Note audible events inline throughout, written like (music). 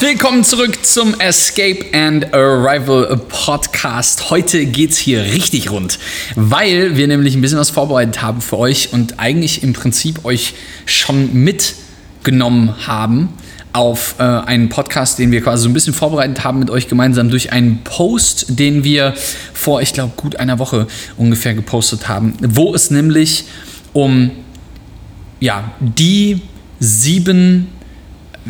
Willkommen zurück zum Escape and Arrival Podcast. Heute geht's hier richtig rund, weil wir nämlich ein bisschen was vorbereitet haben für euch und eigentlich im Prinzip euch schon mitgenommen haben auf äh, einen Podcast, den wir quasi so ein bisschen vorbereitet haben mit euch gemeinsam durch einen Post, den wir vor, ich glaube, gut einer Woche ungefähr gepostet haben, wo es nämlich um ja, die sieben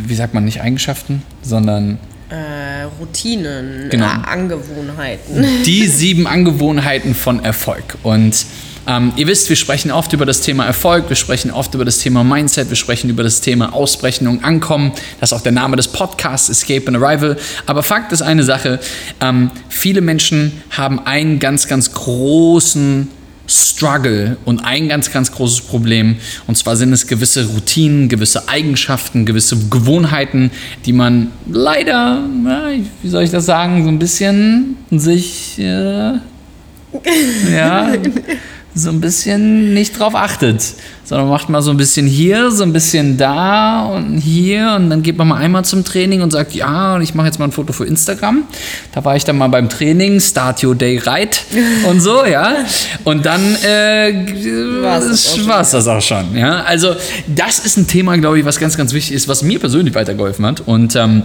wie sagt man, nicht Eigenschaften, sondern Äh, Routinen, Genau. äh, Angewohnheiten. die (laughs) sieben Angewohnheiten von Erfolg. Und ähm, ihr wisst, wir sprechen oft über das Thema Erfolg, wir sprechen oft über das Thema Mindset, wir sprechen über das Thema Ausbrechen und Ankommen. Das ist auch der Name des Podcasts, Escape and Arrival. Aber Fakt ist eine Sache, ähm, viele Menschen haben einen ganz, ganz großen Struggle und ein ganz, ganz großes Problem. Und zwar sind es gewisse Routinen, gewisse Eigenschaften, gewisse Gewohnheiten, die man leider, wie soll ich das sagen, so ein bisschen sich, äh, (laughs) ja, so ein bisschen nicht drauf achtet, sondern macht mal so ein bisschen hier, so ein bisschen da und hier und dann geht man mal einmal zum Training und sagt, ja, und ich mache jetzt mal ein Foto für Instagram. Da war ich dann mal beim Training, Start Your Day Right (laughs) und so, ja. Und dann äh, War's das auch schon. war's das auch schon, ja. Also das ist ein Thema, glaube ich, was ganz, ganz wichtig ist, was mir persönlich weitergeholfen hat und ähm,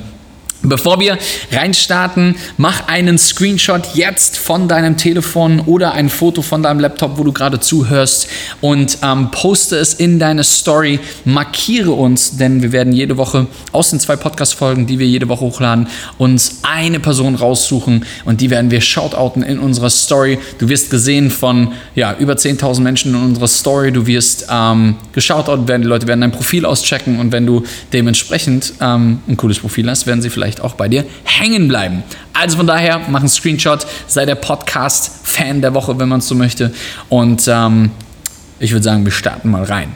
Bevor wir reinstarten, mach einen Screenshot jetzt von deinem Telefon oder ein Foto von deinem Laptop, wo du gerade zuhörst und ähm, poste es in deine Story. Markiere uns, denn wir werden jede Woche aus den zwei Podcast-Folgen, die wir jede Woche hochladen, uns eine Person raussuchen und die werden wir shoutouten in unserer Story. Du wirst gesehen von ja, über 10.000 Menschen in unserer Story. Du wirst ähm, geshoutoutet werden, die Leute werden dein Profil auschecken und wenn du dementsprechend ähm, ein cooles Profil hast, werden sie vielleicht auch bei dir hängen bleiben. Also von daher, mach einen Screenshot, sei der Podcast-Fan der Woche, wenn man es so möchte. Und ähm, ich würde sagen, wir starten mal rein.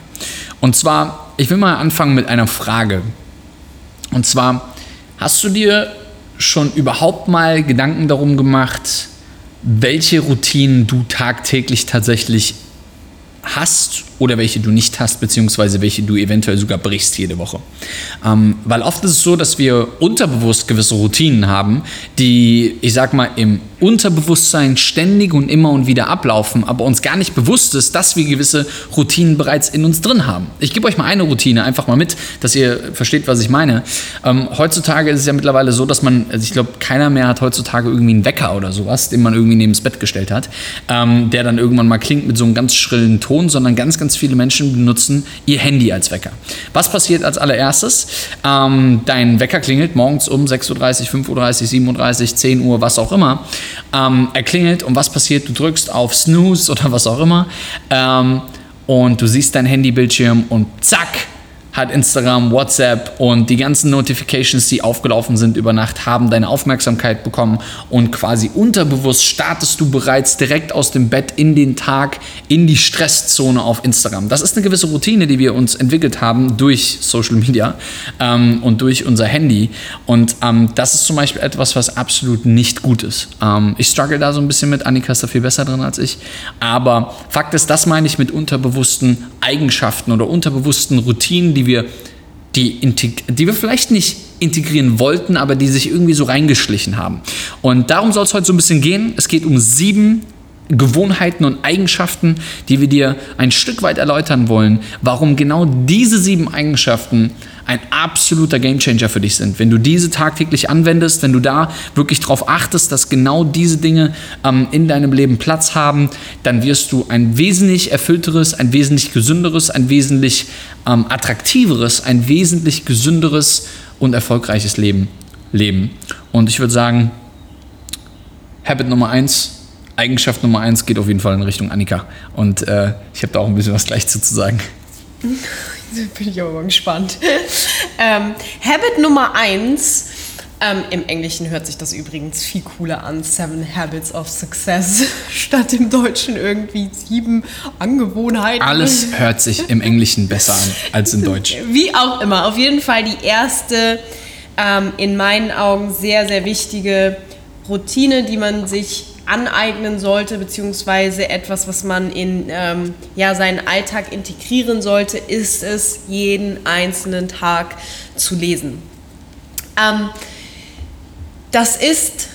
Und zwar, ich will mal anfangen mit einer Frage. Und zwar, hast du dir schon überhaupt mal Gedanken darum gemacht, welche Routinen du tagtäglich tatsächlich hast oder welche du nicht hast, beziehungsweise welche du eventuell sogar brichst jede Woche. Ähm, weil oft ist es so, dass wir unterbewusst gewisse Routinen haben, die, ich sag mal, im Unterbewusstsein ständig und immer und wieder ablaufen, aber uns gar nicht bewusst ist, dass wir gewisse Routinen bereits in uns drin haben. Ich gebe euch mal eine Routine einfach mal mit, dass ihr versteht, was ich meine. Ähm, heutzutage ist es ja mittlerweile so, dass man, also ich glaube, keiner mehr hat heutzutage irgendwie einen Wecker oder sowas, den man irgendwie neben das Bett gestellt hat, ähm, der dann irgendwann mal klingt mit so einem ganz schrillen Ton, sondern ganz, ganz viele Menschen benutzen ihr Handy als Wecker. Was passiert als allererstes? Ähm, dein Wecker klingelt morgens um 6.30 Uhr, 5.30 Uhr, 7.30 Uhr, 10 Uhr, was auch immer. Ähm, er klingelt und was passiert? Du drückst auf Snooze (laughs) oder was auch immer ähm, und du siehst dein Handybildschirm und zack, hat Instagram, WhatsApp und die ganzen Notifications, die aufgelaufen sind über Nacht, haben deine Aufmerksamkeit bekommen und quasi unterbewusst startest du bereits direkt aus dem Bett in den Tag, in die Stresszone auf Instagram. Das ist eine gewisse Routine, die wir uns entwickelt haben durch Social Media ähm, und durch unser Handy. Und ähm, das ist zum Beispiel etwas, was absolut nicht gut ist. Ähm, ich struggle da so ein bisschen mit, Annika ist da viel besser drin als ich. Aber Fakt ist, das meine ich mit unterbewussten Eigenschaften oder unterbewussten Routinen, die wir, die, die wir vielleicht nicht integrieren wollten, aber die sich irgendwie so reingeschlichen haben. Und darum soll es heute so ein bisschen gehen. Es geht um sieben Gewohnheiten und Eigenschaften, die wir dir ein Stück weit erläutern wollen, warum genau diese sieben Eigenschaften ein absoluter Gamechanger für dich sind. Wenn du diese tagtäglich anwendest, wenn du da wirklich darauf achtest, dass genau diese Dinge ähm, in deinem Leben Platz haben, dann wirst du ein wesentlich erfüllteres, ein wesentlich gesünderes, ein wesentlich ähm, attraktiveres, ein wesentlich gesünderes und erfolgreiches Leben leben. Und ich würde sagen, Habit Nummer eins, Eigenschaft Nummer eins geht auf jeden Fall in Richtung Annika. Und äh, ich habe da auch ein bisschen was gleich zu zu sagen. Bin ich aber mal gespannt. ähm, Habit Nummer eins Ähm, Im Englischen hört sich das übrigens viel cooler an. Seven Habits of Success (laughs) statt im Deutschen irgendwie sieben Angewohnheiten. Alles hört sich im Englischen besser an als in Deutsch. (laughs) Wie auch immer. Auf jeden Fall die erste, ähm, in meinen Augen sehr, sehr wichtige Routine, die man sich aneignen sollte, beziehungsweise etwas, was man in ähm, ja, seinen Alltag integrieren sollte, ist es, jeden einzelnen Tag zu lesen. Ähm, das ist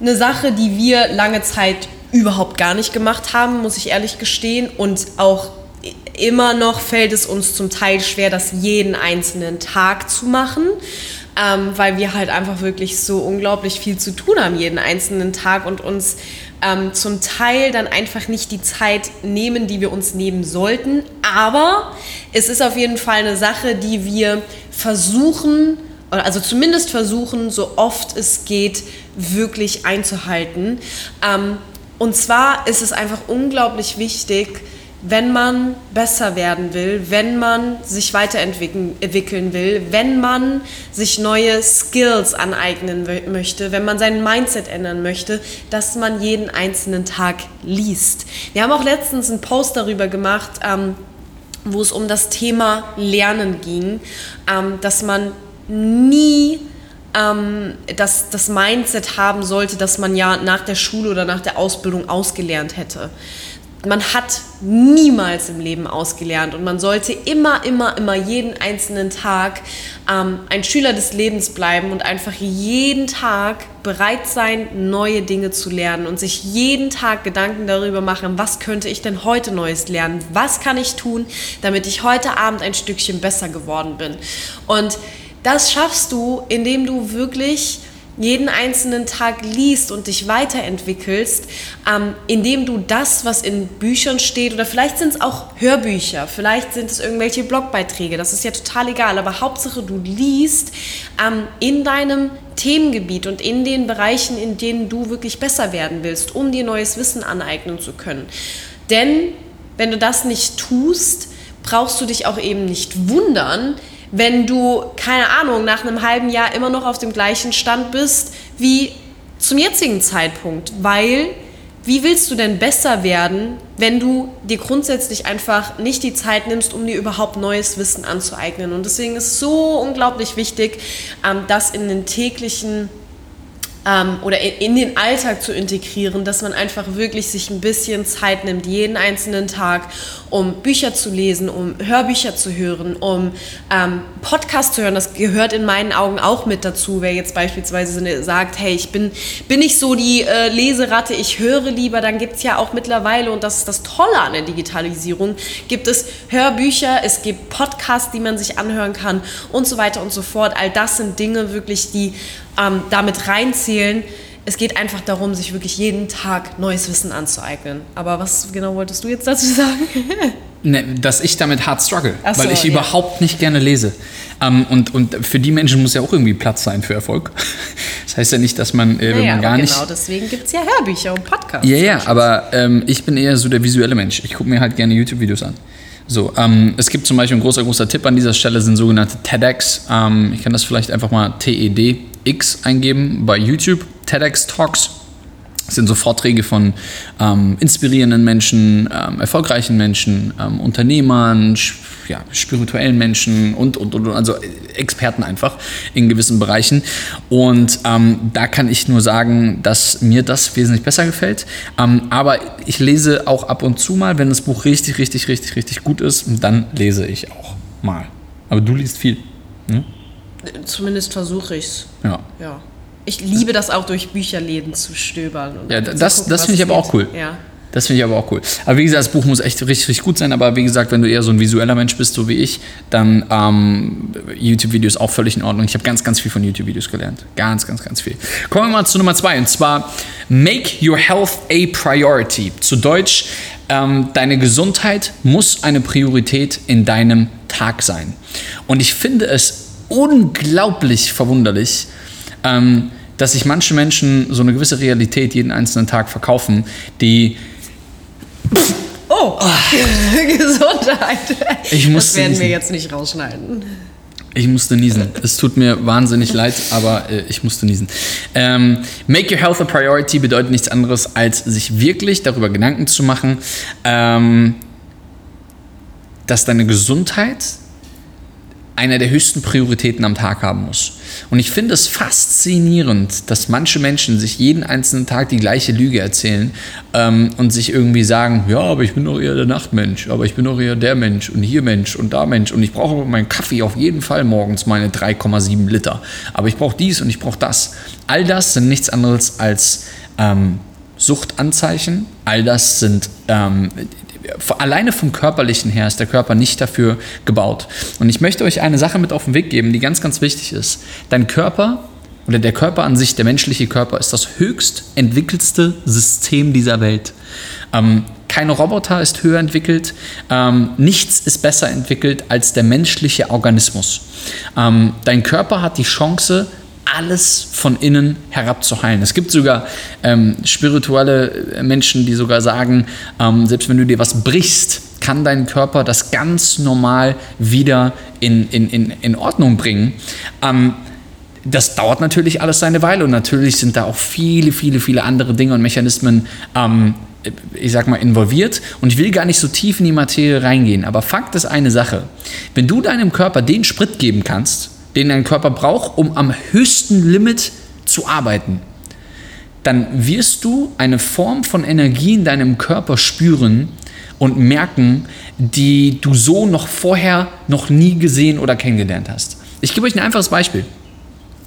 eine Sache, die wir lange Zeit überhaupt gar nicht gemacht haben, muss ich ehrlich gestehen. Und auch immer noch fällt es uns zum Teil schwer, das jeden einzelnen Tag zu machen ähm, weil wir halt einfach wirklich so unglaublich viel zu tun haben jeden einzelnen Tag und uns ähm, zum Teil dann einfach nicht die Zeit nehmen, die wir uns nehmen sollten. Aber es ist auf jeden Fall eine Sache, die wir versuchen, also zumindest versuchen, so oft es geht, wirklich einzuhalten. Ähm, und zwar ist es einfach unglaublich wichtig, wenn man besser werden will, wenn man sich weiterentwickeln will, wenn man sich neue Skills aneignen möchte, wenn man sein Mindset ändern möchte, dass man jeden einzelnen Tag liest. Wir haben auch letztens einen Post darüber gemacht, ähm, wo es um das Thema Lernen ging, ähm, dass man nie ähm, das, das Mindset haben sollte, dass man ja nach der Schule oder nach der Ausbildung ausgelernt hätte man hat niemals im Leben ausgelernt und man sollte immer, immer, immer jeden einzelnen Tag ähm, ein Schüler des Lebens bleiben und einfach jeden Tag bereit sein, neue Dinge zu lernen und sich jeden Tag Gedanken darüber machen, was könnte ich denn heute Neues lernen? Was kann ich tun, damit ich heute Abend ein Stückchen besser geworden bin? Und das schaffst du, indem du wirklich jeden einzelnen Tag liest und dich weiterentwickelst, ähm, indem du das, was in Büchern steht, oder vielleicht sind es auch Hörbücher, vielleicht sind es irgendwelche Blogbeiträge, das ist ja total egal, aber Hauptsache du liest ähm, in deinem Themengebiet und in den Bereichen, in denen du wirklich besser werden willst, um dir neues Wissen aneignen zu können. Denn wenn du das nicht tust, brauchst du dich auch eben nicht wundern, wenn du, keine Ahnung, nach einem halben Jahr immer noch auf dem gleichen Stand bist wie zum jetzigen Zeitpunkt. Weil, wie willst du denn besser werden, wenn du dir grundsätzlich einfach nicht die Zeit nimmst, um dir überhaupt neues Wissen anzueignen? Und deswegen ist so unglaublich wichtig, ähm, das in den täglichen ähm, oder in, in, den Alltag zu integrieren, dass man einfach wirklich sich ein bisschen Zeit nimmt, jeden einzelnen Tag, um Bücher zu lesen, um Hörbücher zu hören, um ähm, Podcasts zu hören. Das gehört in meinen Augen auch mit dazu. Wer jetzt beispielsweise sagt, hey, ich bin, bin nicht so die äh, Leseratte, ich höre lieber, dann gibt es ja auch mittlerweile, und das ist das Tolle an der Digitalisierung, gibt es Hörbücher, es gibt Podcasts, die man sich anhören kann und so weiter und so fort. All das sind Dinge wirklich, die ähm, damit reinzählen. Es geht einfach darum, sich wirklich jeden Tag neues Wissen anzueignen. Aber was genau wolltest du jetzt dazu sagen? (laughs) Ne, dass ich damit hart struggle, so, weil ich ja. überhaupt nicht gerne lese. Ähm, und, und für die Menschen muss ja auch irgendwie Platz sein für Erfolg. (laughs) Das heißt ja nicht, dass man, äh, wenn naja, man gar aber nicht. genau deswegen gibt es ja Hörbücher und Podcasts. Ja, ja, aber ähm, ich bin eher so der visuelle Mensch. Ich gucke mir halt gerne YouTube-Videos an. So, ähm, es gibt zum Beispiel ein großer, großer Tipp an dieser Stelle, sind sogenannte TEDx. Ähm, ich kann das vielleicht einfach mal TEDx eingeben bei YouTube. TEDx Talks das sind so Vorträge von ähm, inspirierenden Menschen, ähm, erfolgreichen Menschen, ähm, Unternehmern, ja, spirituellen Menschen und, und, und, also Experten einfach in gewissen Bereichen. Und ähm, da kann ich nur sagen, dass mir das wesentlich besser gefällt. Ähm, aber ich lese auch ab und zu mal, wenn das Buch richtig, richtig, richtig, richtig gut ist, dann lese ich auch mal. Aber du liest viel. Ne? Zumindest versuche ich es. Ja. Ja. Ich liebe das auch, durch Bücherläden zu stöbern. Ja, das, gucken, das finde ich aber geht. auch cool. Ja. Das finde ich aber auch cool. Aber wie gesagt, das Buch muss echt richtig, richtig gut sein. Aber wie gesagt, wenn du eher so ein visueller Mensch bist, so wie ich, dann ähm, YouTube-Videos auch völlig in Ordnung. Ich habe ganz, ganz viel von YouTube-Videos gelernt. Ganz, ganz, ganz viel. Kommen wir mal zu Nummer zwei. Und zwar, make your health a priority. Zu Deutsch, ähm, deine Gesundheit muss eine Priorität in deinem Tag sein. Und ich finde es unglaublich verwunderlich, ähm, dass sich manche Menschen so eine gewisse Realität jeden einzelnen Tag verkaufen, die Oh, (laughs) Gesundheit. Ich das musste werden wir diesen- jetzt nicht rausschneiden. Ich musste niesen. Es tut mir wahnsinnig leid, aber äh, ich musste niesen. Ähm, make your health a priority bedeutet nichts anderes, als sich wirklich darüber Gedanken zu machen, ähm, dass deine Gesundheit einer der höchsten Prioritäten am Tag haben muss. Und ich finde es faszinierend, dass manche Menschen sich jeden einzelnen Tag die gleiche Lüge erzählen ähm, und sich irgendwie sagen, ja, aber ich bin doch eher der Nachtmensch, aber ich bin doch eher der Mensch und hier Mensch und da Mensch und ich brauche meinen Kaffee auf jeden Fall morgens meine 3,7 Liter. Aber ich brauche dies und ich brauche das. All das sind nichts anderes als ähm, Suchtanzeichen. All das sind ähm, alleine vom körperlichen her ist der Körper nicht dafür gebaut. Und ich möchte euch eine Sache mit auf den Weg geben, die ganz, ganz wichtig ist. Dein Körper oder der Körper an sich, der menschliche Körper, ist das höchst entwickelste System dieser Welt. Ähm, kein Roboter ist höher entwickelt, ähm, nichts ist besser entwickelt als der menschliche Organismus. Ähm, dein Körper hat die Chance, alles von innen herab zu heilen. Es gibt sogar ähm, spirituelle Menschen, die sogar sagen, ähm, selbst wenn du dir was brichst, kann dein Körper das ganz normal wieder in, in, in, in Ordnung bringen. Ähm, das dauert natürlich alles seine Weile und natürlich sind da auch viele, viele, viele andere Dinge und Mechanismen, ähm, ich sag mal, involviert. Und ich will gar nicht so tief in die Materie reingehen. Aber Fakt ist eine Sache. Wenn du deinem Körper den Sprit geben kannst, den dein Körper braucht, um am höchsten Limit zu arbeiten, dann wirst du eine Form von Energie in deinem Körper spüren und merken, die du so noch vorher noch nie gesehen oder kennengelernt hast. Ich gebe euch ein einfaches Beispiel.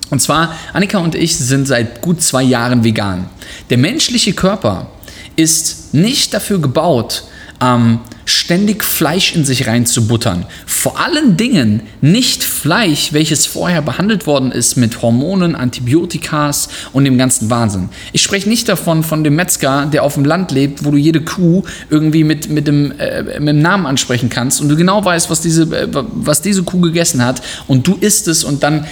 Und zwar, Annika und ich sind seit gut zwei Jahren vegan. Der menschliche Körper ist nicht dafür gebaut, ähm, ständig Fleisch in sich reinzubuttern. Vor allen Dingen nicht Fleisch, welches vorher behandelt worden ist mit Hormonen, Antibiotikas und dem ganzen Wahnsinn. Ich spreche nicht davon von dem Metzger, der auf dem Land lebt, wo du jede Kuh irgendwie mit, mit, dem, äh, mit dem Namen ansprechen kannst und du genau weißt, was diese, äh, was diese Kuh gegessen hat und du isst es und dann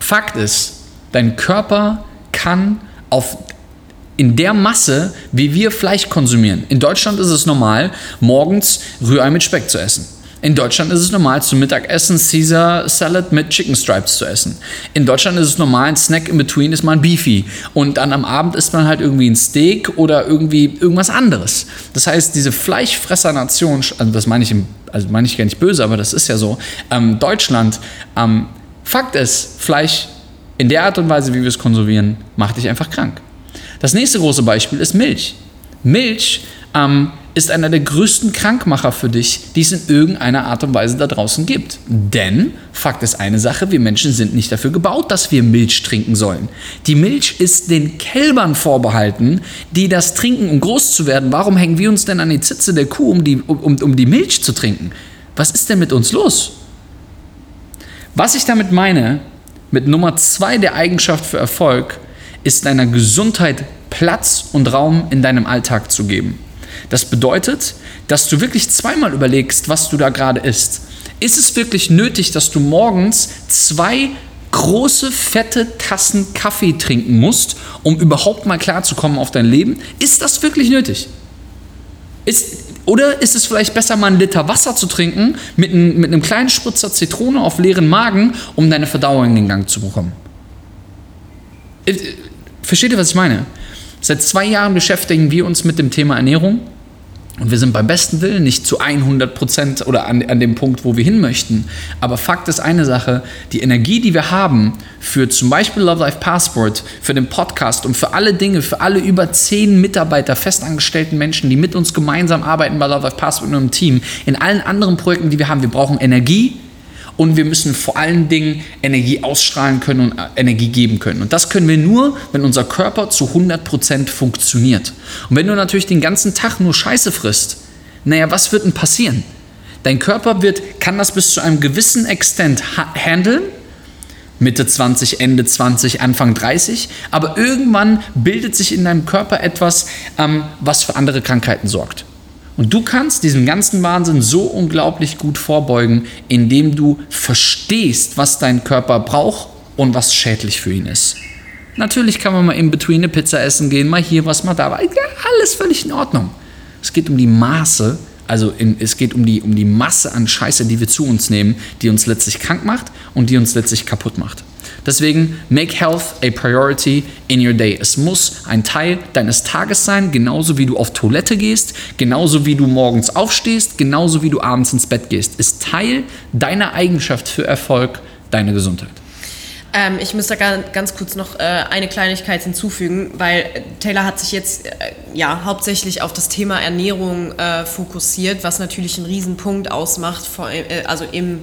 Fakt ist, dein Körper kann auf in der Masse, wie wir Fleisch konsumieren. In Deutschland ist es normal, morgens Rührei mit Speck zu essen. In Deutschland ist es normal, zum Mittagessen Caesar Salad mit Chicken Stripes zu essen. In Deutschland ist es normal, ein Snack in between ist mal ein Beefy. Und dann am Abend isst man halt irgendwie ein Steak oder irgendwie irgendwas anderes. Das heißt, diese Fleischfresser-Nation, also das meine ich, also meine ich gar nicht böse, aber das ist ja so, ähm, Deutschland, ähm, Fakt ist, Fleisch in der Art und Weise, wie wir es konsumieren, macht dich einfach krank. Das nächste große Beispiel ist Milch. Milch ähm, ist einer der größten Krankmacher für dich, die es in irgendeiner Art und Weise da draußen gibt. Denn, Fakt ist eine Sache, wir Menschen sind nicht dafür gebaut, dass wir Milch trinken sollen. Die Milch ist den Kälbern vorbehalten, die das trinken, um groß zu werden. Warum hängen wir uns denn an die Zitze der Kuh, um die, um, um die Milch zu trinken? Was ist denn mit uns los? Was ich damit meine, mit Nummer zwei der Eigenschaft für Erfolg, ist deiner Gesundheit Platz und Raum in deinem Alltag zu geben. Das bedeutet, dass du wirklich zweimal überlegst, was du da gerade isst. Ist es wirklich nötig, dass du morgens zwei große, fette Tassen Kaffee trinken musst, um überhaupt mal klarzukommen auf dein Leben? Ist das wirklich nötig? Ist, oder ist es vielleicht besser, mal einen Liter Wasser zu trinken mit, ein, mit einem kleinen Spritzer Zitrone auf leeren Magen, um deine Verdauung in den Gang zu bekommen? Versteht ihr, was ich meine? Seit zwei Jahren beschäftigen wir uns mit dem Thema Ernährung und wir sind beim besten Willen nicht zu 100 Prozent oder an, an dem Punkt, wo wir hin möchten. Aber Fakt ist eine Sache, die Energie, die wir haben für zum Beispiel Love Life Passport, für den Podcast und für alle Dinge, für alle über zehn Mitarbeiter, festangestellten Menschen, die mit uns gemeinsam arbeiten bei Love Life Passport und im Team, in allen anderen Projekten, die wir haben, wir brauchen Energie, und wir müssen vor allen Dingen Energie ausstrahlen können und äh, Energie geben können. Und das können wir nur, wenn unser Körper zu 100% funktioniert. Und wenn du natürlich den ganzen Tag nur Scheiße frisst, naja, was wird denn passieren? Dein Körper wird, kann das bis zu einem gewissen Extent ha handeln, Mitte 20, Ende 20, Anfang 30, aber irgendwann bildet sich in deinem Körper etwas, ähm, was für andere Krankheiten sorgt. Und du kannst diesem ganzen Wahnsinn so unglaublich gut vorbeugen, indem du verstehst, was dein Körper braucht und was schädlich für ihn ist. Natürlich kann man mal in between eine Pizza essen gehen, mal hier was, mal da. Ja, alles völlig in Ordnung. Es geht um die Maße Also in, es geht um die, um die Masse an Scheiße, die wir zu uns nehmen, die uns letztlich krank macht und die uns letztlich kaputt macht. Deswegen, make health a priority in your day. Es muss ein Teil deines Tages sein, genauso wie du auf Toilette gehst, genauso wie du morgens aufstehst, genauso wie du abends ins Bett gehst. Ist Teil deiner Eigenschaft für Erfolg deine Gesundheit. Ähm, ich muss da ganz kurz noch äh, eine Kleinigkeit hinzufügen, weil Taylor hat sich jetzt äh, ja hauptsächlich auf das Thema Ernährung äh, fokussiert, was natürlich einen Riesenpunkt ausmacht, vor, äh, also im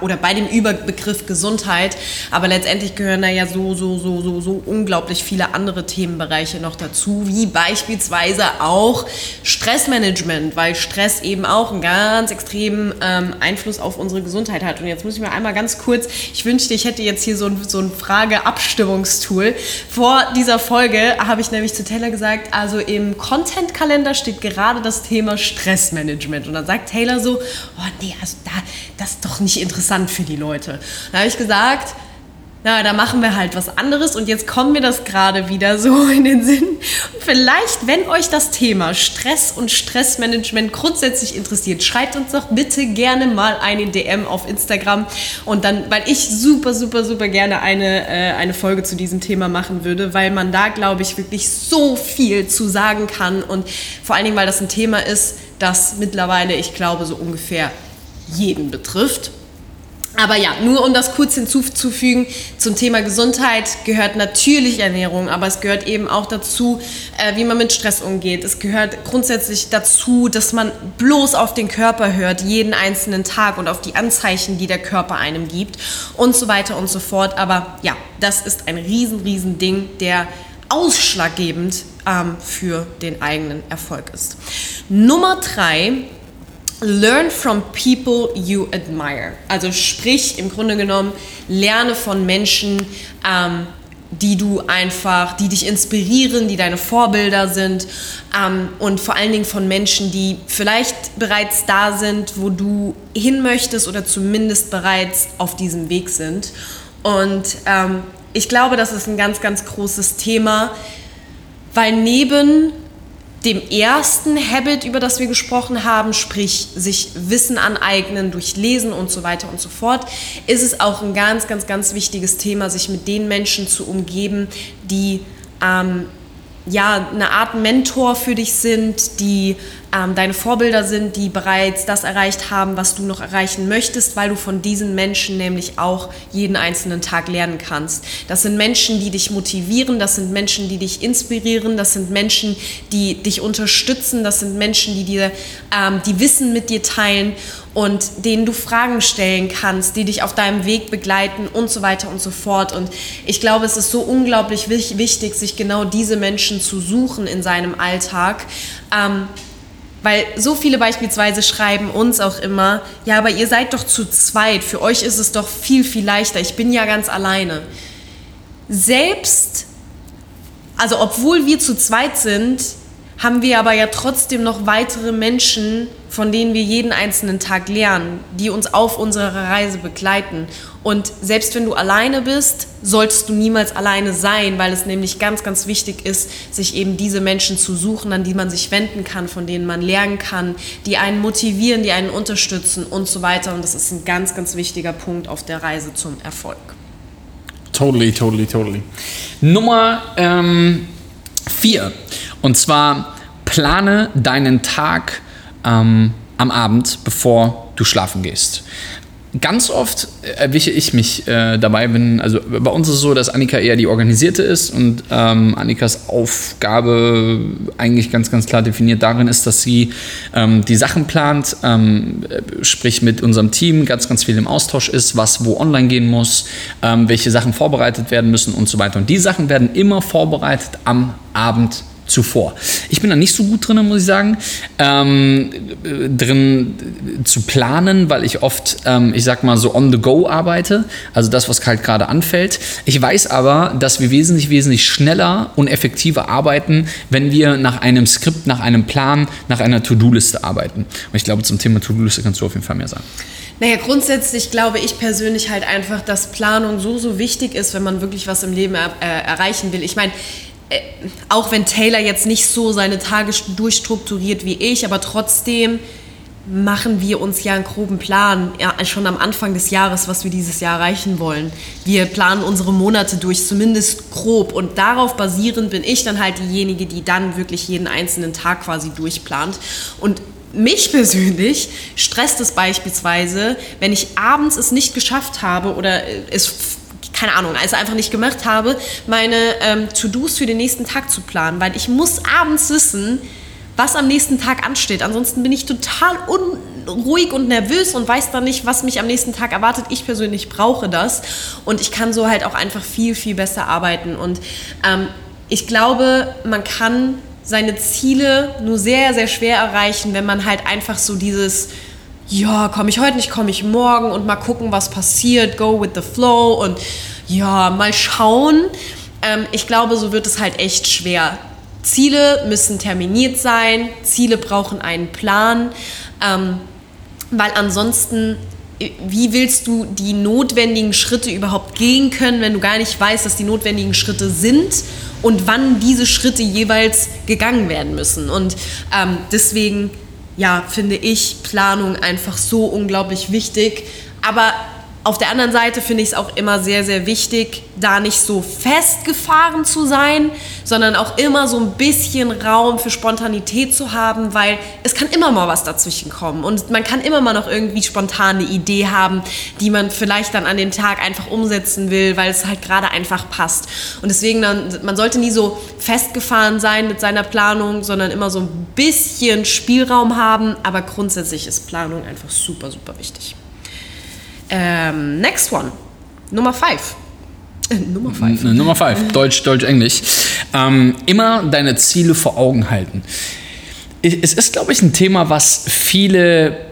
oder bei dem Überbegriff Gesundheit, aber letztendlich gehören da ja so, so, so, so, so unglaublich viele andere Themenbereiche noch dazu, wie beispielsweise auch Stressmanagement, weil Stress eben auch einen ganz extremen ähm, Einfluss auf unsere Gesundheit hat. Und jetzt muss ich mir einmal ganz kurz, ich wünschte, ich hätte jetzt hier so ein, so ein Frage-Abstimmungstool. Vor dieser Folge habe ich nämlich zu Taylor gesagt, also im Content-Kalender steht gerade das Thema Stressmanagement. Und dann sagt Taylor so, oh nee, also da, das ist doch nicht interessant für die Leute. Da habe ich gesagt, na, da machen wir halt was anderes und jetzt kommt mir das gerade wieder so (laughs) in den Sinn. Vielleicht, wenn euch das Thema Stress und Stressmanagement grundsätzlich interessiert, schreibt uns doch bitte gerne mal eine DM auf Instagram und dann, weil ich super, super, super gerne eine, äh, eine Folge zu diesem Thema machen würde, weil man da, glaube ich, wirklich so viel zu sagen kann und vor allen Dingen, weil das ein Thema ist, das mittlerweile, ich glaube, so ungefähr jeden betrifft. Aber ja, nur um das kurz hinzuzufügen, zum Thema Gesundheit gehört natürlich Ernährung, aber es gehört eben auch dazu, äh, wie man mit Stress umgeht. Es gehört grundsätzlich dazu, dass man bloß auf den Körper hört, jeden einzelnen Tag und auf die Anzeichen, die der Körper einem gibt und so weiter und so fort. Aber ja, das ist ein riesen, riesen Ding, der ausschlaggebend ähm, für den eigenen Erfolg ist. Nummer drei Learn from people you admire. Also sprich, im Grunde genommen, lerne von Menschen, ähm, die du einfach, die dich inspirieren, die deine Vorbilder sind ähm, und vor allen Dingen von Menschen, die vielleicht bereits da sind, wo du hin möchtest oder zumindest bereits auf diesem Weg sind. Und ähm, ich glaube, das ist ein ganz, ganz großes Thema, weil neben dem ersten Habit, über das wir gesprochen haben, sprich sich Wissen aneignen durch Lesen und so weiter und so fort, ist es auch ein ganz, ganz, ganz wichtiges Thema, sich mit den Menschen zu umgeben, die ähm, ja, eine Art Mentor für dich sind, die ähm, deine Vorbilder sind, die bereits das erreicht haben, was du noch erreichen möchtest, weil du von diesen Menschen nämlich auch jeden einzelnen Tag lernen kannst. Das sind Menschen, die dich motivieren, das sind Menschen, die dich inspirieren, das sind Menschen, die dich unterstützen, das sind Menschen, die dir ähm, die Wissen mit dir teilen und denen du Fragen stellen kannst, die dich auf deinem Weg begleiten und so weiter und so fort. Und ich glaube, es ist so unglaublich wichtig, sich genau diese Menschen zu suchen in seinem Alltag. Ähm, weil so viele beispielsweise schreiben uns auch immer, ja, aber ihr seid doch zu zweit, für euch ist es doch viel, viel leichter, ich bin ja ganz alleine. Selbst, also obwohl wir zu zweit sind, haben wir aber ja trotzdem noch weitere Menschen, von denen wir jeden einzelnen Tag lernen, die uns auf unserer Reise begleiten. Und selbst wenn du alleine bist, solltest du niemals alleine sein, weil es nämlich ganz, ganz wichtig ist, sich eben diese Menschen zu suchen, an die man sich wenden kann, von denen man lernen kann, die einen motivieren, die einen unterstützen und so weiter. Und das ist ein ganz, ganz wichtiger Punkt auf der Reise zum Erfolg. Totally, totally, totally. Nummer ähm, vier. Und zwar plane deinen Tag ähm, am Abend, bevor du schlafen gehst. Ganz oft erwische ich mich äh, dabei, wenn, also bei uns ist es so, dass Annika eher die Organisierte ist und ähm, Annikas Aufgabe eigentlich ganz, ganz klar definiert darin ist, dass sie ähm, die Sachen plant, ähm, sprich mit unserem Team ganz, ganz viel im Austausch ist, was wo online gehen muss, ähm, welche Sachen vorbereitet werden müssen und so weiter. Und die Sachen werden immer vorbereitet am Abend zuvor. Ich bin da nicht so gut drin, muss ich sagen, ähm, drin zu planen, weil ich oft, ähm, ich sag mal, so on the go arbeite, also das, was halt gerade anfällt. Ich weiß aber, dass wir wesentlich, wesentlich schneller und effektiver arbeiten, wenn wir nach einem Skript, nach einem Plan, nach einer To-Do-Liste arbeiten. Und ich glaube, zum Thema To-Do-Liste kannst du auf jeden Fall mehr sagen. Naja, grundsätzlich glaube ich persönlich halt einfach, dass Planung so, so wichtig ist, wenn man wirklich was im Leben er äh, erreichen will. Ich meine, äh, auch wenn Taylor jetzt nicht so seine Tage durchstrukturiert wie ich, aber trotzdem machen wir uns ja einen groben Plan, ja, schon am Anfang des Jahres, was wir dieses Jahr erreichen wollen. Wir planen unsere Monate durch, zumindest grob. Und darauf basierend bin ich dann halt diejenige, die dann wirklich jeden einzelnen Tag quasi durchplant. Und mich persönlich stresst es beispielsweise, wenn ich abends es nicht geschafft habe oder es keine Ahnung, also einfach nicht gemacht habe, meine ähm, To-Dos für den nächsten Tag zu planen, weil ich muss abends wissen, was am nächsten Tag ansteht. Ansonsten bin ich total unruhig und nervös und weiß dann nicht, was mich am nächsten Tag erwartet. Ich persönlich brauche das und ich kann so halt auch einfach viel, viel besser arbeiten. Und ähm, ich glaube, man kann seine Ziele nur sehr, sehr schwer erreichen, wenn man halt einfach so dieses, ja, komme ich heute nicht, komme ich morgen und mal gucken, was passiert, go with the flow und ja, mal schauen. Ähm, ich glaube, so wird es halt echt schwer. Ziele müssen terminiert sein, Ziele brauchen einen Plan, ähm, weil ansonsten, wie willst du die notwendigen Schritte überhaupt gehen können, wenn du gar nicht weißt, dass die notwendigen Schritte sind und wann diese Schritte jeweils gegangen werden müssen. Und ähm, deswegen, ja, finde ich Planung einfach so unglaublich wichtig. Aber auf der anderen Seite finde ich es auch immer sehr, sehr wichtig, da nicht so festgefahren zu sein, sondern auch immer so ein bisschen Raum für Spontanität zu haben, weil es kann immer mal was dazwischen kommen und man kann immer mal noch irgendwie spontane Idee haben, die man vielleicht dann an den Tag einfach umsetzen will, weil es halt gerade einfach passt. Und deswegen, dann, man sollte nie so festgefahren sein mit seiner Planung, sondern immer so ein bisschen Spielraum haben, aber grundsätzlich ist Planung einfach super, super wichtig. Ähm, next one. Nummer 5. Äh, Nummer 5. Nummer 5. Deutsch, Deutsch, Englisch. Ähm, immer deine Ziele vor Augen halten. Es ist, glaube ich, ein Thema, was viele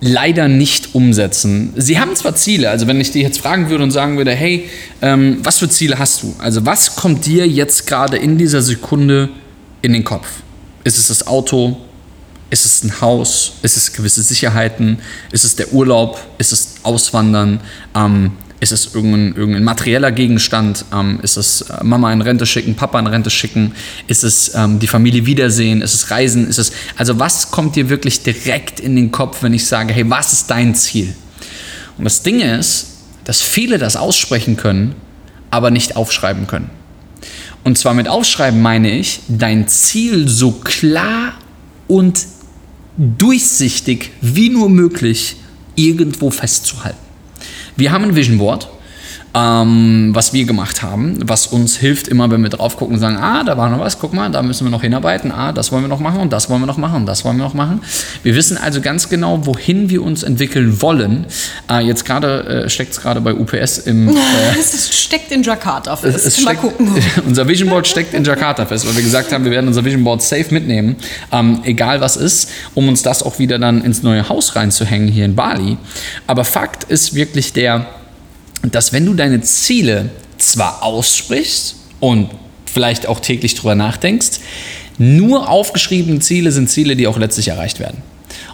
leider nicht umsetzen. Sie haben zwar Ziele, also wenn ich dich jetzt fragen würde und sagen würde, hey, ähm, was für Ziele hast du? Also was kommt dir jetzt gerade in dieser Sekunde in den Kopf? Ist es das Auto? Ist es ein Haus? Ist es gewisse Sicherheiten? Ist es der Urlaub? Ist es Auswandern? Ähm, ist es irgendein, irgendein materieller Gegenstand? Ähm, ist es äh, Mama in Rente schicken, Papa in Rente schicken? Ist es ähm, die Familie wiedersehen? Ist es Reisen? Ist es, also was kommt dir wirklich direkt in den Kopf, wenn ich sage, hey, was ist dein Ziel? Und das Ding ist, dass viele das aussprechen können, aber nicht aufschreiben können. Und zwar mit Aufschreiben meine ich, dein Ziel so klar und durchsichtig wie nur möglich irgendwo festzuhalten. Wir haben ein Vision Board ähm, was wir gemacht haben, was uns hilft, immer wenn wir drauf gucken und sagen, ah, da war noch was, guck mal, da müssen wir noch hinarbeiten, ah, das wollen wir noch machen und das wollen wir noch machen und das wollen wir noch machen. Wir wissen also ganz genau, wohin wir uns entwickeln wollen. Äh, jetzt gerade äh, steckt es gerade bei UPS im... (laughs) Äh, es steckt in Jakarta fest. Es, es Mal gucken. (laughs) unser Vision Board steckt in Jakarta fest, weil wir gesagt haben, wir werden unser Vision Board safe mitnehmen, ähm, egal was ist, um uns das auch wieder dann ins neue Haus reinzuhängen hier in Bali. Aber Fakt ist wirklich der, dass wenn du deine Ziele zwar aussprichst und vielleicht auch täglich drüber nachdenkst, nur aufgeschriebene Ziele sind Ziele, die auch letztlich erreicht werden.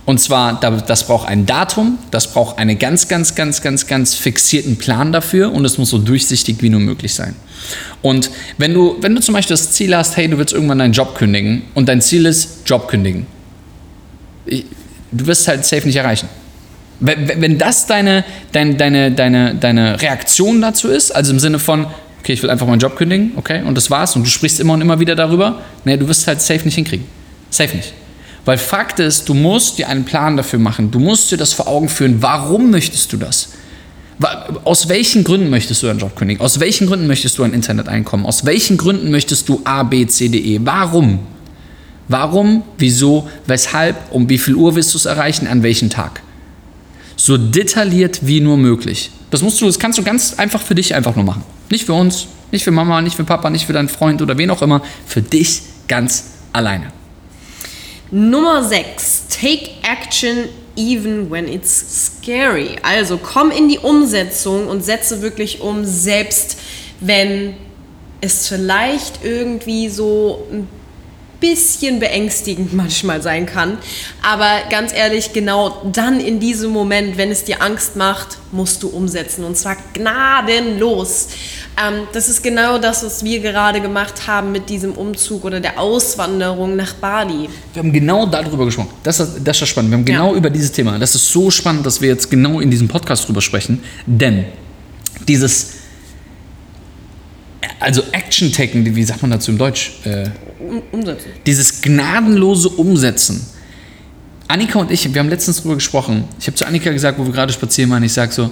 Und zwar, das braucht ein Datum, das braucht einen ganz, ganz, ganz, ganz, ganz fixierten Plan dafür und es muss so durchsichtig wie nur möglich sein. Und wenn du, wenn du zum Beispiel das Ziel hast, hey, du willst irgendwann deinen Job kündigen und dein Ziel ist Job kündigen, du wirst es halt safe nicht erreichen. Wenn das deine, deine, deine, deine, deine Reaktion dazu ist, also im Sinne von, okay, ich will einfach meinen Job kündigen, okay, und das war's, und du sprichst immer und immer wieder darüber, nee, du wirst es halt safe nicht hinkriegen. Safe nicht. Weil Fakt ist, du musst dir einen Plan dafür machen. Du musst dir das vor Augen führen. Warum möchtest du das? Aus welchen Gründen möchtest du deinen Job kündigen? Aus welchen Gründen möchtest du ein Interneteinkommen? Aus welchen Gründen möchtest du A, B, C, D, E? Warum? Warum, wieso, weshalb, um wie viel Uhr willst du es erreichen, an welchem Tag? So detailliert wie nur möglich. Das musst du, das kannst du ganz einfach für dich einfach nur machen. Nicht für uns, nicht für Mama, nicht für Papa, nicht für deinen Freund oder wen auch immer. Für dich ganz alleine. Nummer 6. Take action even when it's scary. Also komm in die Umsetzung und setze wirklich um, selbst wenn es vielleicht irgendwie so ein bisschen beängstigend manchmal sein kann. Aber ganz ehrlich, genau dann in diesem Moment, wenn es dir Angst macht, musst du umsetzen. Und zwar gnadenlos. Ähm, das ist genau das, was wir gerade gemacht haben mit diesem Umzug oder der Auswanderung nach Bali. Wir haben genau darüber gesprochen. Das ist, das ist spannend. Wir haben genau Ja. über dieses Thema. Das ist so spannend, dass wir jetzt genau in diesem Podcast drüber sprechen. Denn dieses, also Action-Taken, wie sagt man dazu im Deutsch? Äh, umsetzen. dieses gnadenlose Umsetzen. Annika und ich, wir haben letztens darüber gesprochen. Ich habe zu Annika gesagt, wo wir gerade spazieren waren, ich sage so,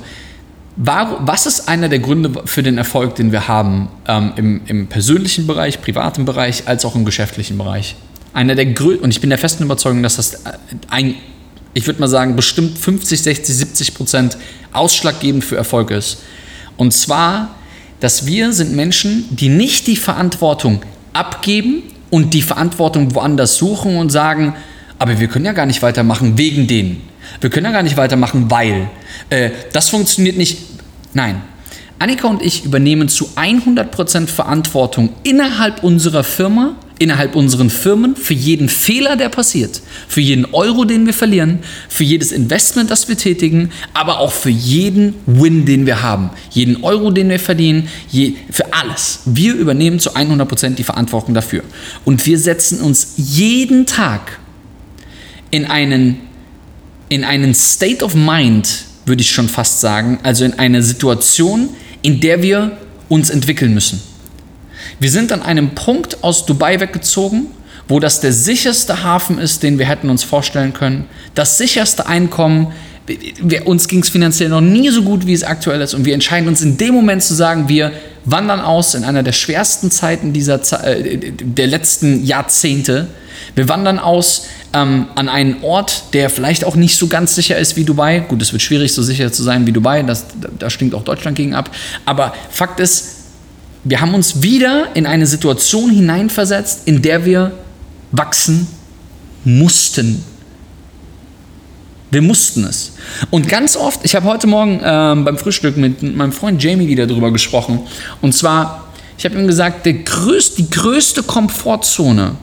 was ist einer der Gründe für den Erfolg, den wir haben ähm, im, im persönlichen Bereich, privaten Bereich, als auch im geschäftlichen Bereich? Einer der größten, und ich bin der festen Überzeugung, dass das äh, ein, ich würde mal sagen, bestimmt 50, 60, 70 Prozent ausschlaggebend für Erfolg ist. Und zwar, dass wir sind Menschen, die nicht die Verantwortung abgeben und die Verantwortung woanders suchen und sagen, aber wir können ja gar nicht weitermachen wegen denen. Wir können ja gar nicht weitermachen, weil. Äh, das funktioniert nicht. Nein. Annika und ich übernehmen zu 100% Verantwortung innerhalb unserer Firma, innerhalb unseren Firmen für jeden Fehler, der passiert, für jeden Euro, den wir verlieren, für jedes Investment, das wir tätigen, aber auch für jeden Win, den wir haben, jeden Euro, den wir verdienen, je, für alles. Wir übernehmen zu 100% die Verantwortung dafür. Und wir setzen uns jeden Tag in einen, in einen State of Mind, würde ich schon fast sagen, also in eine Situation, in der wir uns entwickeln müssen. Wir sind an einem Punkt aus Dubai weggezogen, wo das der sicherste Hafen ist, den wir hätten uns vorstellen können, das sicherste Einkommen. Wir, uns ging es finanziell noch nie so gut, wie es aktuell ist, und wir entscheiden uns in dem Moment zu sagen, wir wandern aus in einer der schwersten Zeiten dieser, äh, der letzten Jahrzehnte. Wir wandern aus ähm, an einen Ort, der vielleicht auch nicht so ganz sicher ist wie Dubai. Gut, es wird schwierig, so sicher zu sein wie Dubai, das, da, da stinkt auch Deutschland gegen ab. Aber Fakt ist, wir haben uns wieder in eine Situation hineinversetzt, in der wir wachsen mussten. Wir mussten es. Und ganz oft, ich habe heute Morgen ähm, beim Frühstück mit meinem Freund Jamie wieder darüber gesprochen. Und zwar, ich habe ihm gesagt, der größt, die größte Komfortzone,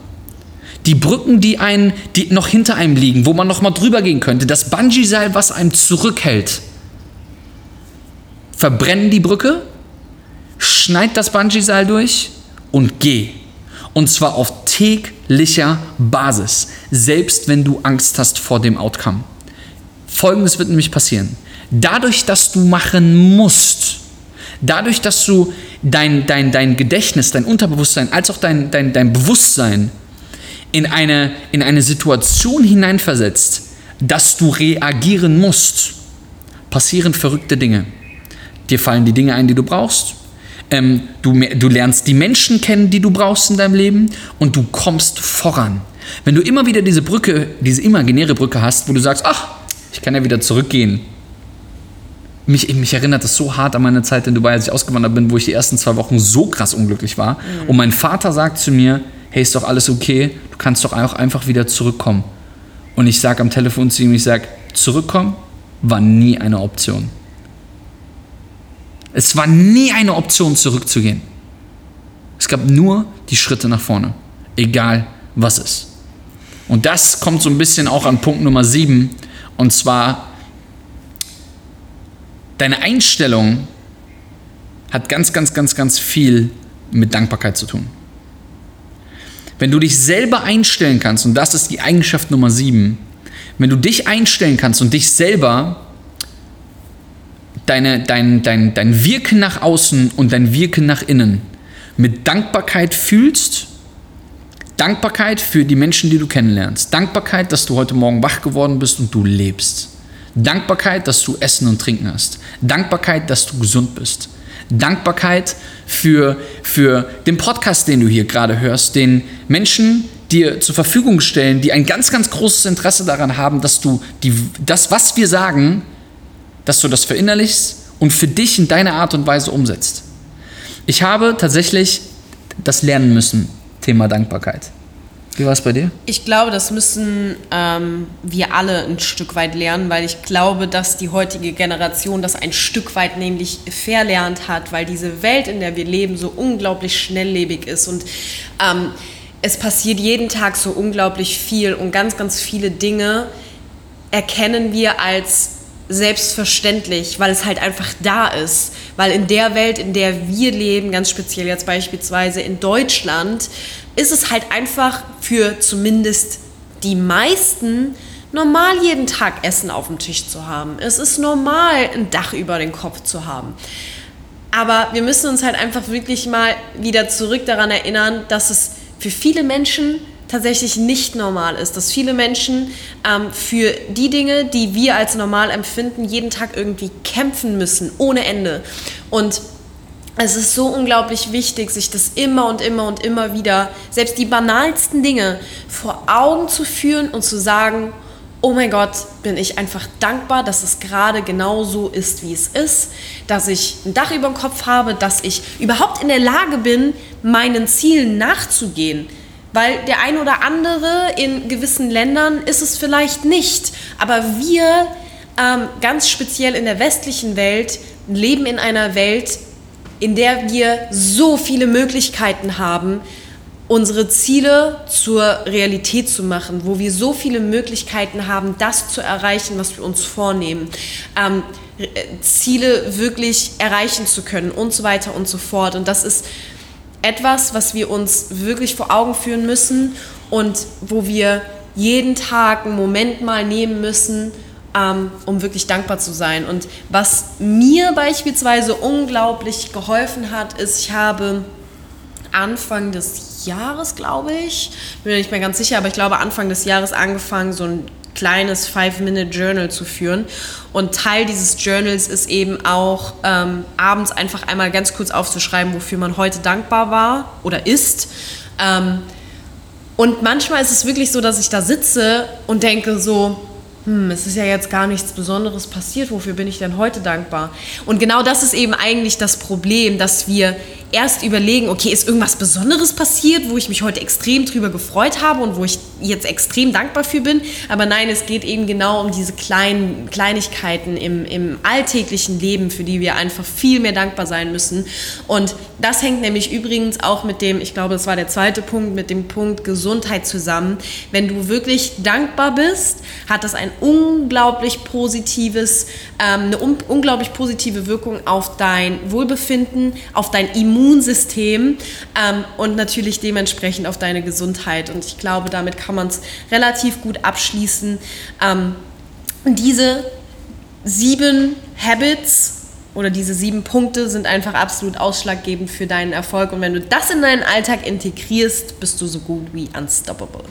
die Brücken, die, einen, die noch hinter einem liegen, wo man noch mal drüber gehen könnte, das Bungee-Seil, was einem zurückhält, verbrennen die Brücke, schneid das Bungee-Seil durch und geh. Und zwar auf täglicher Basis, selbst wenn du Angst hast vor dem Outcome. Folgendes wird nämlich passieren. Dadurch, dass du machen musst, dadurch, dass du dein, dein, dein Gedächtnis, dein Unterbewusstsein, als auch dein, dein, dein Bewusstsein in eine, in eine Situation hineinversetzt, dass du reagieren musst, passieren verrückte Dinge. Dir fallen die Dinge ein, die du brauchst. Ähm, du, du lernst die Menschen kennen, die du brauchst in deinem Leben und du kommst voran. Wenn du immer wieder diese Brücke, diese imaginäre Brücke hast, wo du sagst, ach, ich kann ja wieder zurückgehen. Mich, mich erinnert das so hart an meine Zeit in Dubai, als ich ausgewandert bin, wo ich die ersten zwei Wochen so krass unglücklich war. Und mein Vater sagt zu mir, hey, ist doch alles okay, du kannst doch auch einfach wieder zurückkommen. Und ich sage am Telefon zu ihm, ich sage, zurückkommen war nie eine Option. Es war nie eine Option, zurückzugehen. Es gab nur die Schritte nach vorne, egal was ist. Und das kommt so ein bisschen auch an Punkt Nummer 7, und zwar deine Einstellung hat ganz, ganz, ganz, ganz viel mit Dankbarkeit zu tun. Wenn du dich selber einstellen kannst, und das ist die Eigenschaft Nummer 7, wenn du dich einstellen kannst und dich selber deine, dein, dein, dein Wirken nach außen und dein Wirken nach innen mit Dankbarkeit fühlst, Dankbarkeit für die Menschen, die du kennenlernst, Dankbarkeit, dass du heute Morgen wach geworden bist und du lebst, Dankbarkeit, dass du Essen und Trinken hast, Dankbarkeit, dass du gesund bist, Dankbarkeit für, für den Podcast, den du hier gerade hörst, den Menschen dir zur Verfügung stellen, die ein ganz, ganz großes Interesse daran haben, dass du die, das, was wir sagen, dass du das verinnerlichst und für dich in deiner Art und Weise umsetzt. Ich habe tatsächlich das lernen müssen, Thema Dankbarkeit. Wie war es bei dir? Ich glaube, das müssen ähm, wir alle ein Stück weit lernen, weil ich glaube, dass die heutige Generation das ein Stück weit nämlich verlernt hat, weil diese Welt, in der wir leben, so unglaublich schnelllebig ist. Und ähm, es passiert jeden Tag so unglaublich viel und ganz, ganz viele Dinge erkennen wir als selbstverständlich, weil es halt einfach da ist. Weil in der Welt, in der wir leben, ganz speziell jetzt beispielsweise in Deutschland, ist es halt einfach für zumindest die meisten normal jeden Tag Essen auf dem Tisch zu haben. Es ist normal, ein Dach über den Kopf zu haben. Aber wir müssen uns halt einfach wirklich mal wieder zurück daran erinnern, dass es für viele Menschen tatsächlich nicht normal ist, dass viele Menschen ähm, für die Dinge, die wir als normal empfinden, jeden Tag irgendwie kämpfen müssen, ohne Ende. Und es ist so unglaublich wichtig, sich das immer und immer und immer wieder, selbst die banalsten Dinge vor Augen zu führen und zu sagen, oh mein Gott, bin ich einfach dankbar, dass es gerade genau so ist, wie es ist, dass ich ein Dach über dem Kopf habe, dass ich überhaupt in der Lage bin, meinen Zielen nachzugehen. Weil der ein oder andere in gewissen Ländern ist es vielleicht nicht. Aber wir, ähm, ganz speziell in der westlichen Welt, leben in einer Welt, in der wir so viele Möglichkeiten haben, unsere Ziele zur Realität zu machen, wo wir so viele Möglichkeiten haben, das zu erreichen, was wir uns vornehmen, ähm, Ziele wirklich erreichen zu können und so weiter und so fort. Und das ist etwas, was wir uns wirklich vor Augen führen müssen und wo wir jeden Tag einen Moment mal nehmen müssen, ähm, um wirklich dankbar zu sein. Und was mir beispielsweise unglaublich geholfen hat, ist, ich habe Anfang des Jahres, glaube ich, bin mir nicht mehr ganz sicher, aber ich glaube Anfang des Jahres angefangen, so ein kleines Five-Minute-Journal zu führen. Und Teil dieses Journals ist eben auch ähm, abends einfach einmal ganz kurz aufzuschreiben, wofür man heute dankbar war oder ist. Ähm, und manchmal ist es wirklich so, dass ich da sitze und denke so, hm, es ist ja jetzt gar nichts Besonderes passiert, wofür bin ich denn heute dankbar? Und genau das ist eben eigentlich das Problem, dass wir erst überlegen, okay, ist irgendwas Besonderes passiert, wo ich mich heute extrem drüber gefreut habe und wo ich jetzt extrem dankbar für bin. Aber nein, es geht eben genau um diese kleinen Kleinigkeiten im, im alltäglichen Leben, für die wir einfach viel mehr dankbar sein müssen. Und das hängt nämlich übrigens auch mit dem, ich glaube, das war der zweite Punkt, mit dem Punkt Gesundheit zusammen. Wenn du wirklich dankbar bist, hat das ein unglaublich positives, ähm, eine un unglaublich positive Wirkung auf dein Wohlbefinden, auf dein Immun Immunsystem ähm, und natürlich dementsprechend auf deine Gesundheit. Und ich glaube, damit kann man es relativ gut abschließen. Ähm, diese sieben Habits oder diese sieben Punkte sind einfach absolut ausschlaggebend für deinen Erfolg. Und wenn du das in deinen Alltag integrierst, bist du so gut wie unstoppable.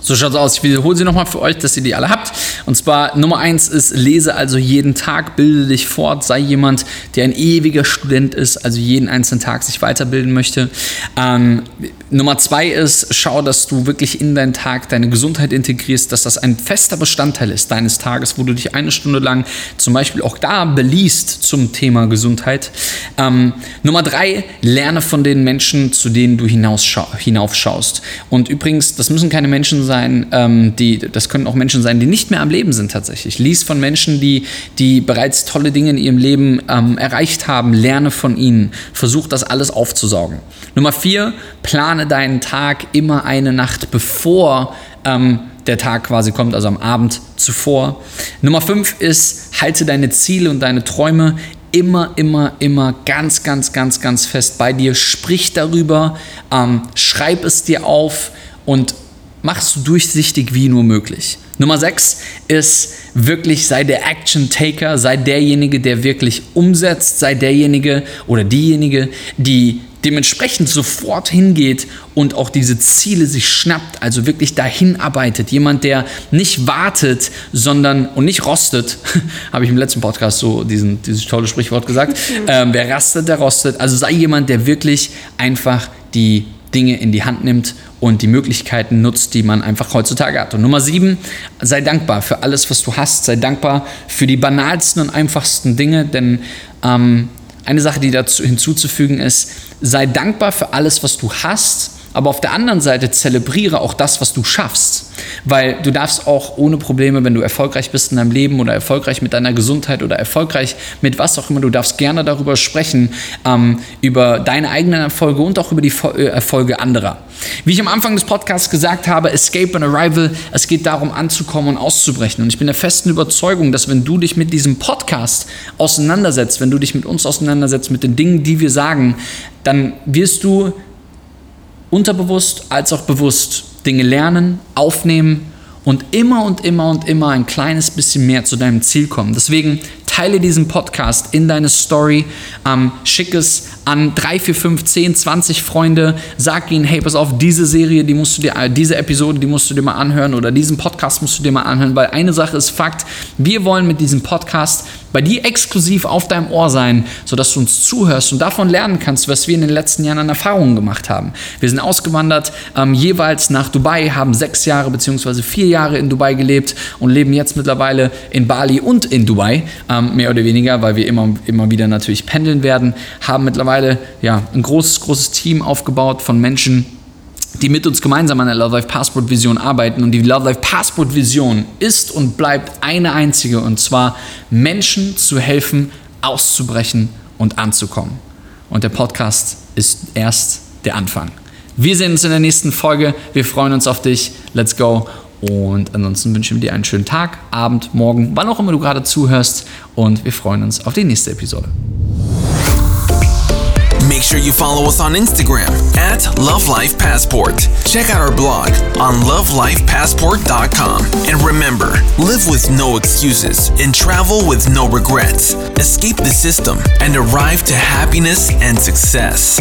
So schaut es aus. Ich wiederhole sie nochmal für euch, dass ihr die alle habt. Und zwar Nummer eins ist, lese also jeden Tag, bilde dich fort, sei jemand, der ein ewiger Student ist, also jeden einzelnen Tag sich weiterbilden möchte. Ähm, Nummer zwei ist, schau, dass du wirklich in deinen Tag deine Gesundheit integrierst, dass das ein fester Bestandteil ist deines Tages, wo du dich eine Stunde lang zum Beispiel auch da beliest zum Thema Gesundheit. Ähm, Nummer drei, lerne von den Menschen, zu denen du hinaufschaust. Und übrigens, das müssen keine Menschen sein, ähm, die, das können auch Menschen sein, die nicht mehr am Leben sind tatsächlich. Lies von Menschen, die, die bereits tolle Dinge in ihrem Leben ähm, erreicht haben, lerne von ihnen, versuch das alles aufzusaugen. Nummer vier, plane deinen Tag immer eine Nacht bevor ähm, der Tag quasi kommt, also am Abend zuvor. Nummer fünf ist, halte deine Ziele und deine Träume immer, immer, immer ganz, ganz, ganz, ganz fest bei dir. Sprich darüber, ähm, schreib es dir auf und mach es so durchsichtig wie nur möglich. Nummer 6 ist wirklich, sei der Action-Taker, sei derjenige, der wirklich umsetzt, sei derjenige oder diejenige, die dementsprechend sofort hingeht und auch diese Ziele sich schnappt, also wirklich dahin arbeitet. Jemand, der nicht wartet, sondern und nicht rostet, (laughs) habe ich im letzten Podcast so diesen, dieses tolle Sprichwort gesagt. (laughs) Ähm, wer rastet, der rostet. Also sei jemand, der wirklich einfach die Dinge in die Hand nimmt und die Möglichkeiten nutzt, die man einfach heutzutage hat. Und Nummer sieben, sei dankbar für alles, was du hast. Sei dankbar für die banalsten und einfachsten Dinge, denn ähm, eine Sache, die dazu hinzuzufügen ist, sei dankbar für alles, was du hast, aber auf der anderen Seite zelebriere auch das, was du schaffst. Weil du darfst auch ohne Probleme, wenn du erfolgreich bist in deinem Leben oder erfolgreich mit deiner Gesundheit oder erfolgreich mit was auch immer, du darfst gerne darüber sprechen, ähm, über deine eigenen Erfolge und auch über die äh, Erfolge anderer. Wie ich am Anfang des Podcasts gesagt habe, Escape and Arrival, es geht darum anzukommen und auszubrechen. Und ich bin der festen Überzeugung, dass wenn du dich mit diesem Podcast auseinandersetzt, wenn du dich mit uns auseinandersetzt, mit den Dingen, die wir sagen, dann wirst du unterbewusst als auch bewusst Dinge lernen, aufnehmen und immer und immer und immer ein kleines bisschen mehr zu deinem Ziel kommen. Deswegen teile diesen Podcast in deine Story, ähm, schick es an 3, 4, 5, 10, 20 Freunde, sag ihnen, hey, pass auf, diese Serie, die musst du dir, äh, diese Episode, die musst du dir mal anhören oder diesen Podcast musst du dir mal anhören, weil eine Sache ist Fakt, wir wollen mit diesem Podcast bei dir exklusiv auf deinem Ohr sein, sodass du uns zuhörst und davon lernen kannst, was wir in den letzten Jahren an Erfahrungen gemacht haben. Wir sind ausgewandert, ähm, jeweils nach Dubai, haben sechs Jahre bzw. vier Jahre in Dubai gelebt und leben jetzt mittlerweile in Bali und in Dubai. Ähm, mehr oder weniger, weil wir immer, immer wieder natürlich pendeln werden, haben mittlerweile ja, ein großes, großes Team aufgebaut von Menschen, die mit uns gemeinsam an der Love Life Passport Vision arbeiten. Und die Love Life Passport Vision ist und bleibt eine einzige, und zwar Menschen zu helfen, auszubrechen und anzukommen. Und der Podcast ist erst der Anfang. Wir sehen uns in der nächsten Folge. Wir freuen uns auf dich. Let's go. Und ansonsten wünschen wir dir einen schönen Tag, Abend, Morgen, wann auch immer du gerade zuhörst. Und wir freuen uns auf die nächste Episode. Make sure you follow us on Instagram at Love Life Passport. Check out our blog on lovelifepassport.com. And remember, live with no excuses and travel with no regrets. Escape the system and arrive to happiness and success.